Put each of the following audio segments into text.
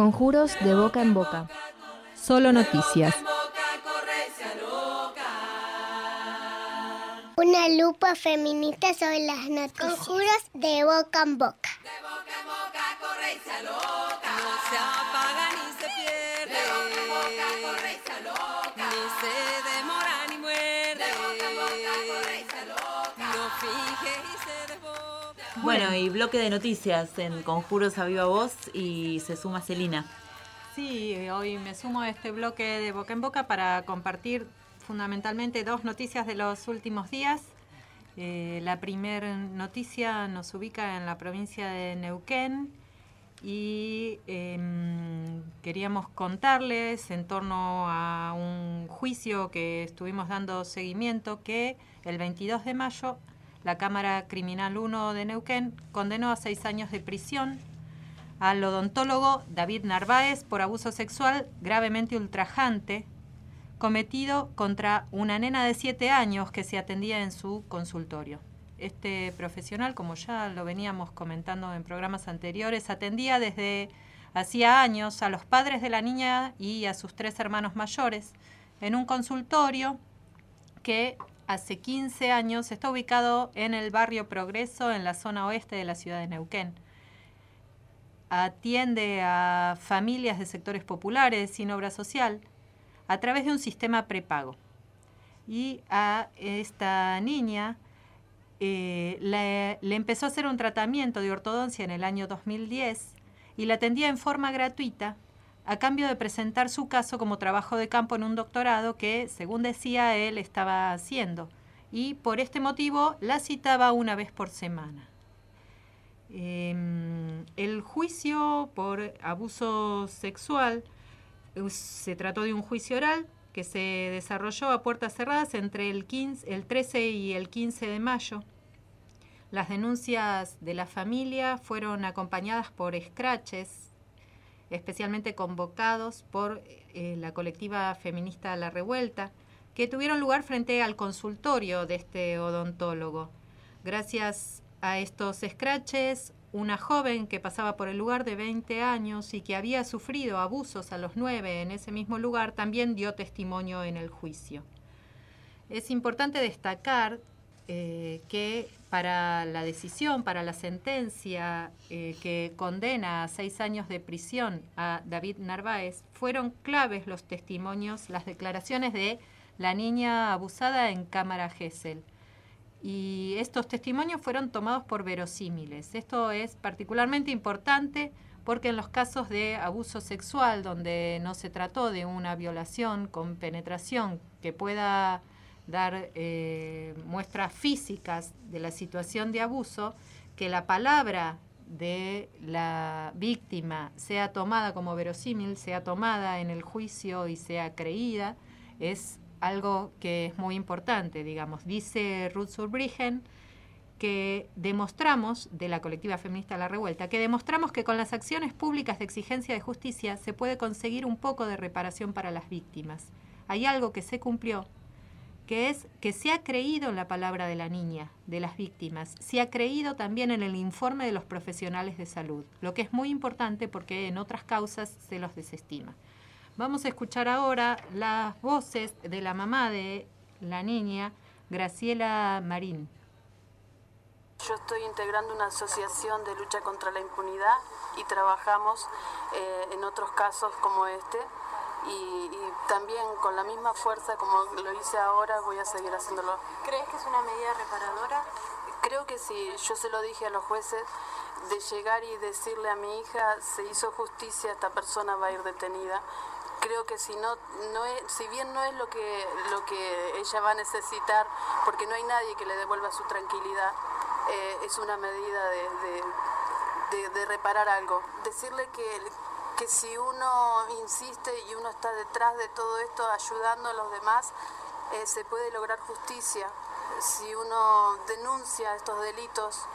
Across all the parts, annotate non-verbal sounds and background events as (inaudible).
Conjuros de boca en boca. Solo noticias. Una lupa feminista sobre las noticias. Conjuros de boca en boca. No se apaga ni se pierde. Ni se demora ni muerde. No finge y se desboca. Bueno, y bloque de noticias en Conjuros a Viva Voz y se suma Celina. Sí, hoy me sumo a este bloque de boca en boca para compartir fundamentalmente dos noticias de los últimos días. Eh, la primera noticia nos ubica en la provincia de Neuquén y em, queríamos contarles en torno a un juicio que estuvimos dando seguimiento que el 22 de mayo la Cámara Criminal 1 de Neuquén condenó a seis años de prisión al odontólogo David Narváez por abuso sexual gravemente ultrajante cometido contra una nena de siete años que se atendía en su consultorio. Este profesional, como ya lo veníamos comentando en programas anteriores, atendía desde hacía años a los padres de la niña y a sus tres hermanos mayores en un consultorio que hace 15 años está ubicado en el barrio Progreso, en la zona oeste de la ciudad de Neuquén. Atiende a familias de sectores populares sin obra social a través de un sistema prepago. Y a esta niña eh, le, le empezó a hacer un tratamiento de ortodoncia en el año 2010 y la atendía en forma gratuita a cambio de presentar su caso como trabajo de campo en un doctorado que, según decía él, estaba haciendo. Y por este motivo la citaba una vez por semana. Em, el juicio por abuso sexual eh, se trató de un juicio oral que se desarrolló a puertas cerradas entre el, 15, el 13 y el 15 de mayo. Las denuncias de la familia fueron acompañadas por escraches, especialmente convocados por eh, la colectiva feminista La Revuelta, que tuvieron lugar frente al consultorio de este odontólogo. Gracias a estos escraches, una joven que pasaba por el lugar de 20 años y que había sufrido abusos a los 9 en ese mismo lugar también dio testimonio en el juicio. Es importante destacar eh, que para la decisión, para la sentencia eh, que condena a seis años de prisión a David Narváez, fueron claves los testimonios, las declaraciones de la niña abusada en Cámara Gesell y estos testimonios fueron tomados por verosímiles. Esto es particularmente importante porque en los casos de abuso sexual, donde no se trató de una violación con penetración que pueda dar eh, muestras físicas de la situación de abuso, que la palabra de la víctima sea tomada como verosímil, sea tomada en el juicio y sea creída, es algo que es muy importante, digamos. Dice Ruth Surbrigen que demostramos, de la colectiva feminista La Revuelta, que demostramos que con las acciones públicas de exigencia de justicia se puede conseguir un poco de reparación para las víctimas. Hay algo que se cumplió, que es que se ha creído en la palabra de la niña, de las víctimas, se ha creído también en el informe de los profesionales de salud, lo que es muy importante porque en otras causas se los desestima. Vamos a escuchar ahora las voces de la mamá de la niña, Graciela Marín. Yo estoy integrando una asociación de lucha contra la impunidad y trabajamos eh, en otros casos como este y, y, también con la misma fuerza como lo hice ahora voy a seguir haciéndolo. ¿Crees que es una medida reparadora? Creo que sí, yo se lo dije a los jueces de llegar y decirle a mi hija se hizo justicia, esta persona va a ir detenida creo que si no, no es, si bien no es lo que, lo que ella va a necesitar, porque no hay nadie que le devuelva su tranquilidad, eh, es una medida de, reparar algo. Decirle que, que si uno insiste y uno está detrás de todo esto ayudando a los demás, eh, se puede lograr justicia. Si uno denuncia estos delitos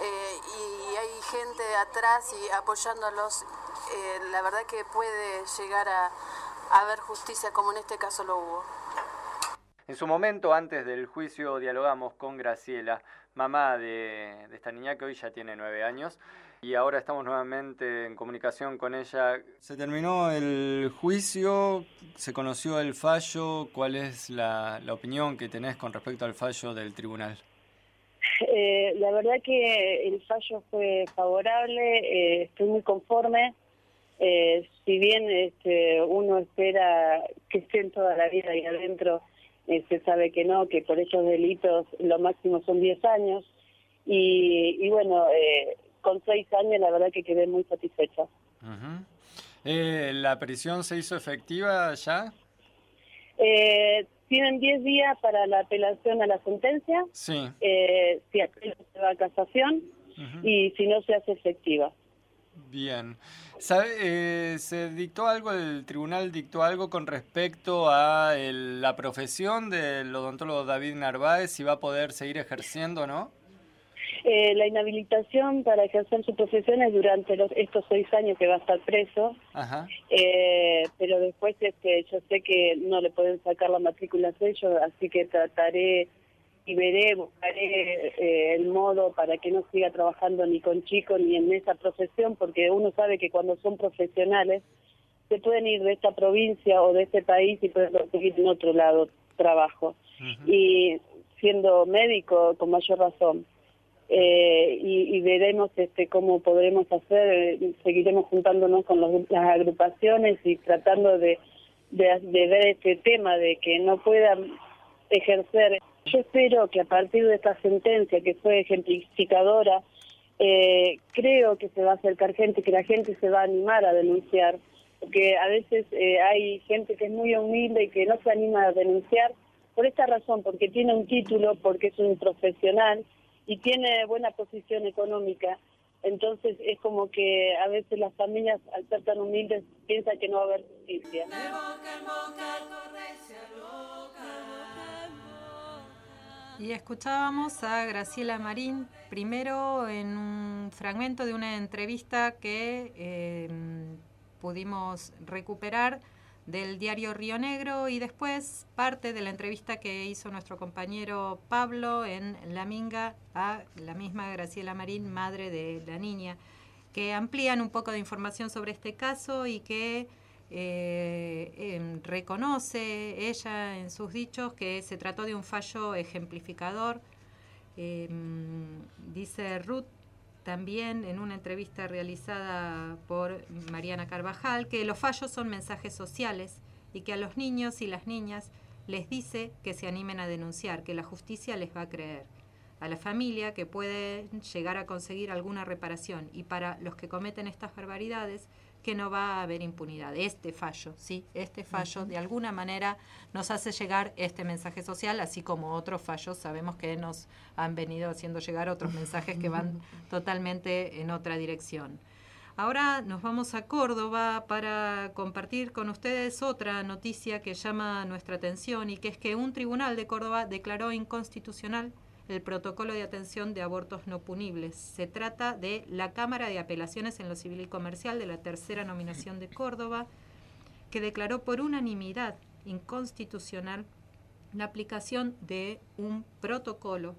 eh, y hay gente atrás y apoyándolos, la verdad que puede llegar a haber justicia como en este caso lo hubo. En su momento, antes del juicio, dialogamos con Graciela, mamá de, esta niña que hoy ya tiene nueve años. Y ahora estamos nuevamente en comunicación con ella. Se terminó el juicio, se conoció el fallo. ¿Cuál es la, opinión que tenés con respecto al fallo del tribunal? Eh, la verdad que el fallo fue favorable, eh, estoy muy conforme. Eh, si bien este, uno espera que estén toda la vida ahí adentro, eh, se sabe que no, que por esos delitos lo máximo son 10 años. Y, bueno, eh, con 6 años la verdad que quedé muy satisfecha. Eh, ¿La prisión se hizo efectiva ya? tienen 10 días para la apelación a la sentencia. Sí. si se va a casación y si no se hace efectiva. Bien. ¿Sabe, eh, ¿Se dictó algo, el tribunal dictó algo con respecto a la profesión del odontólogo David Narváez, si va a poder seguir ejerciendo o no? Eh, la inhabilitación para ejercer su profesión es durante los, estos seis años que va a estar preso, Ajá. Eh, pero después este, yo sé que no le pueden sacar la matrícula a ellos, así que trataré y veré, buscaré eh, el modo para que no siga trabajando ni con chicos ni en esa profesión, porque uno sabe que cuando son profesionales se pueden ir de esta provincia o de este país y pueden conseguir en otro lado trabajo. Y siendo médico, con mayor razón. Eh, y, veremos este cómo podremos hacer, seguiremos juntándonos con las agrupaciones y tratando de, de, de ver este tema de que no puedan ejercer. Yo espero que a partir de esta sentencia que fue ejemplificadora, eh, creo que se va a acercar gente, que la gente se va a animar a denunciar, porque a veces eh, hay gente que es muy humilde y que no se anima a denunciar por esta razón, porque tiene un título, porque es un profesional y tiene buena posición económica. Entonces es como que a veces las familias, al ser tan humildes, piensan que no va a haber justicia. Y escuchábamos a Graciela Marín, primero en un fragmento de una entrevista que em, pudimos recuperar del diario Río Negro y después parte de la entrevista que hizo nuestro compañero Pablo en La Minga a la misma Graciela Marín, madre de la niña, que amplían un poco de información sobre este caso y que eh, em, reconoce ella en sus dichos que se trató de un fallo ejemplificador. Em, dice Ruth también en una entrevista realizada por Mariana Carvajal que los fallos son mensajes sociales y que a los niños y las niñas les dice que se animen a denunciar, que la justicia les va a creer. A la familia que puede llegar a conseguir alguna reparación y para los que cometen estas barbaridades que no va a haber impunidad. Este fallo, sí, este fallo de alguna manera nos hace llegar este mensaje social, así como otros fallos sabemos que nos han venido haciendo llegar otros mensajes que van (laughs) totalmente en otra dirección. Ahora nos vamos a Córdoba para compartir con ustedes otra noticia que llama nuestra atención y que es que un tribunal de Córdoba declaró inconstitucional el protocolo de atención de abortos no punibles. Se trata de la Cámara de Apelaciones en lo Civil y Comercial de la tercera nominación de Córdoba, que declaró por unanimidad inconstitucional la aplicación de un protocolo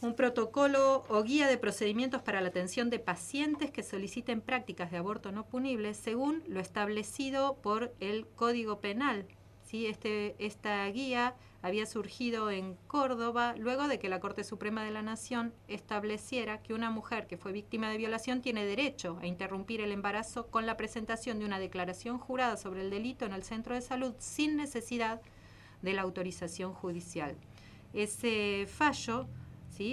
un protocolo o guía de procedimientos para la atención de pacientes que soliciten prácticas de aborto no punibles según lo establecido por el Código Penal. ¿Sí? Este, esta guía había surgido en Córdoba luego de que la Corte Suprema de la Nación estableciera que una mujer que fue víctima de violación tiene derecho a interrumpir el embarazo con la presentación de una declaración jurada sobre el delito en el centro de salud sin necesidad de la autorización judicial. Ese fallo,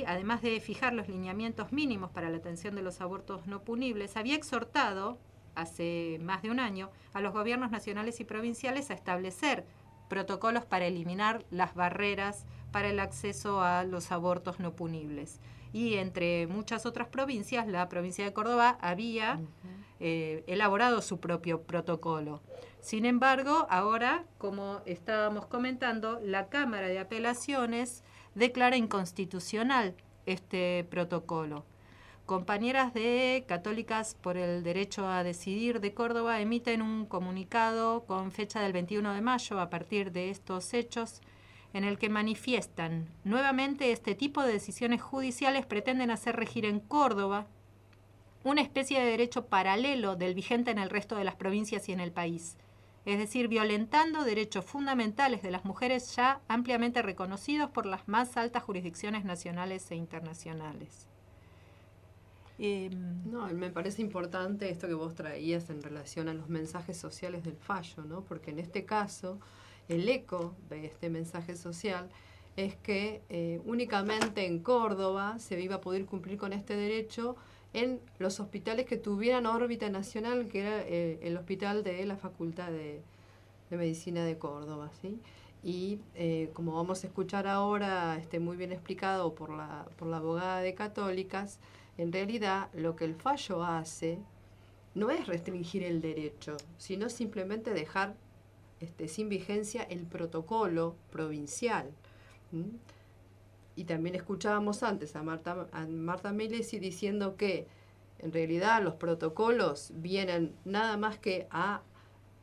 además de fijar los lineamientos mínimos para la atención de los abortos no punibles, había exhortado hace más de un año a los gobiernos nacionales y provinciales a establecer protocolos para eliminar las barreras para el acceso a los abortos no punibles. y entre muchas otras provincias, la provincia de Córdoba había eh, elaborado su propio protocolo. Sin embargo, ahora, como estábamos comentando, la Cámara de Apelaciones declara inconstitucional este protocolo. Compañeras de Católicas por el Derecho a Decidir de Córdoba emiten un comunicado con fecha del 21 de mayo a partir de estos hechos en el que manifiestan nuevamente este tipo de decisiones judiciales pretenden hacer regir en Córdoba una especie de derecho paralelo del vigente en el resto de las provincias y en el país, es decir, violentando derechos fundamentales de las mujeres ya ampliamente reconocidos por las más altas jurisdicciones nacionales e internacionales. Em, no, me parece importante esto que vos traías en relación a los mensajes sociales del fallo, ¿no? Porque en este caso el eco de este mensaje social es que eh, únicamente en Córdoba se iba a poder cumplir con este derecho en los hospitales que tuvieran órbita nacional, que era eh, el hospital de la Facultad de, Medicina de Córdoba. ¿sí? Y eh, como vamos a escuchar ahora, este, muy bien explicado por la, por la abogada de Católicas, en realidad lo que el fallo hace no es restringir el derecho, sino simplemente dejar este, sin vigencia el protocolo provincial. Y también escuchábamos antes a Marta, a Marta diciendo que en realidad los protocolos vienen nada más que a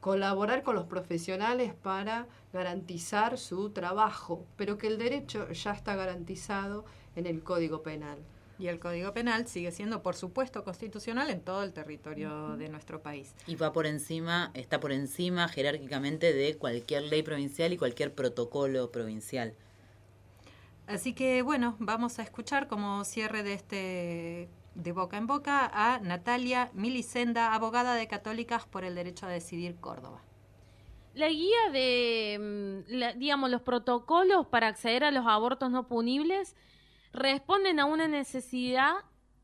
colaborar con los profesionales para garantizar su trabajo, pero que el derecho ya está garantizado en el Código Penal. Y el Código Penal sigue siendo, por supuesto, constitucional en todo el territorio de nuestro país. Y va por encima, está por encima jerárquicamente de cualquier ley provincial y cualquier protocolo provincial. Así que bueno, vamos a escuchar como cierre de este de boca en boca a Natalia Milicenda, abogada de Católicas por el Derecho a Decidir Córdoba. La guía de, mm, digamos, los protocolos para acceder a los abortos no punibles responden a una necesidad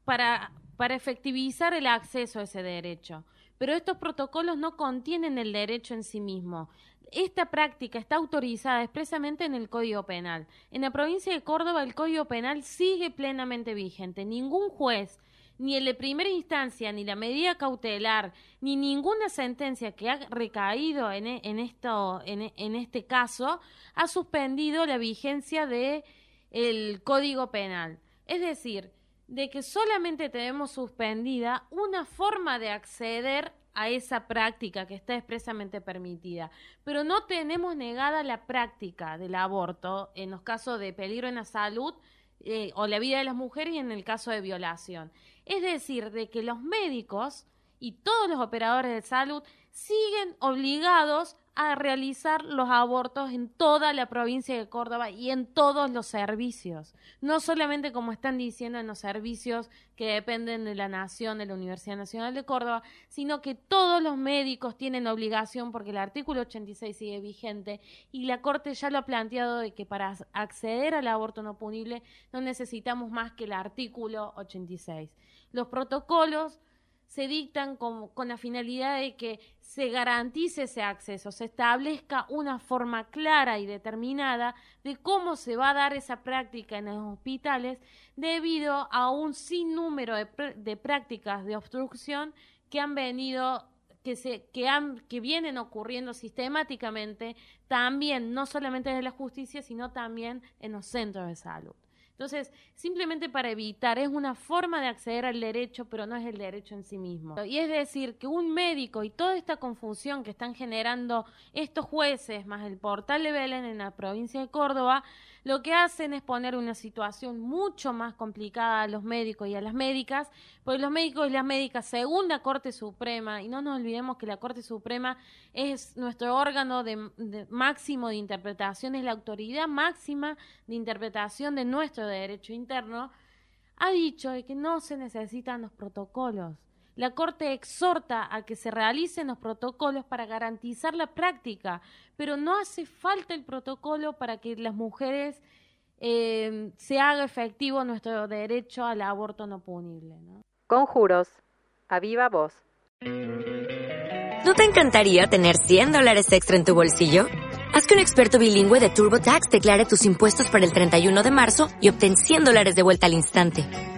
para, para efectivizar el acceso a ese derecho. Pero estos protocolos no contienen el derecho en sí mismo. Esta práctica está autorizada expresamente en el Código Penal. En la provincia de Córdoba el Código Penal sigue plenamente vigente. Ningún juez, ni el de primera instancia, ni la medida cautelar, ni ninguna sentencia que ha recaído en, e, esto, en este caso, ha suspendido la vigencia de el Código Penal. Es decir, de que solamente tenemos suspendida una forma de acceder a esa práctica que está expresamente permitida, pero no tenemos negada la práctica del aborto en los casos de peligro en la salud eh, o la vida de las mujeres y en el caso de violación. Es decir, de que los médicos y todos los operadores de salud siguen obligados a realizar los abortos en toda la provincia de Córdoba y en todos los servicios. No solamente como están diciendo en los servicios que dependen de la Nación, de la Universidad Nacional de Córdoba, sino que todos los médicos tienen obligación porque el artículo 86 sigue vigente y la Corte ya lo ha planteado de que para acceder al aborto no punible no necesitamos más que el artículo 86. Los protocolos se dictan con, la finalidad de que se garantice ese acceso, se establezca una forma clara y determinada de cómo se va a dar esa práctica en los hospitales debido a un sinnúmero de, de prácticas de obstrucción que han venido que se que han que vienen ocurriendo sistemáticamente también no solamente de la justicia sino también en los centros de salud. Entonces, simplemente para evitar, es una forma de acceder al derecho, pero no es el derecho en sí mismo. Y es decir, que un médico y toda esta confusión que están generando estos jueces, más el portal de Belén en la provincia de Córdoba, lo que hacen es poner una situación mucho más complicada a los médicos y a las médicas, porque los médicos y las médicas, según la Corte Suprema, y no nos olvidemos que la Corte Suprema es nuestro órgano de, máximo de interpretación, es la autoridad máxima de interpretación de nuestro derecho interno, ha dicho que no se necesitan los protocolos la Corte exhorta a que se realicen los protocolos para garantizar la práctica, pero no hace falta el protocolo para que las mujeres eh, se haga efectivo nuestro derecho al aborto no punible. Conjuros. A viva voz. ¿No te encantaría tener 100 dólares extra en tu bolsillo? Haz que un experto bilingüe de TurboTax declare tus impuestos para el 31 de marzo y obtén 100 dólares de vuelta al instante.